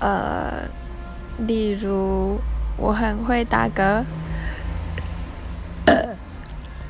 呃例如我很会打嗝。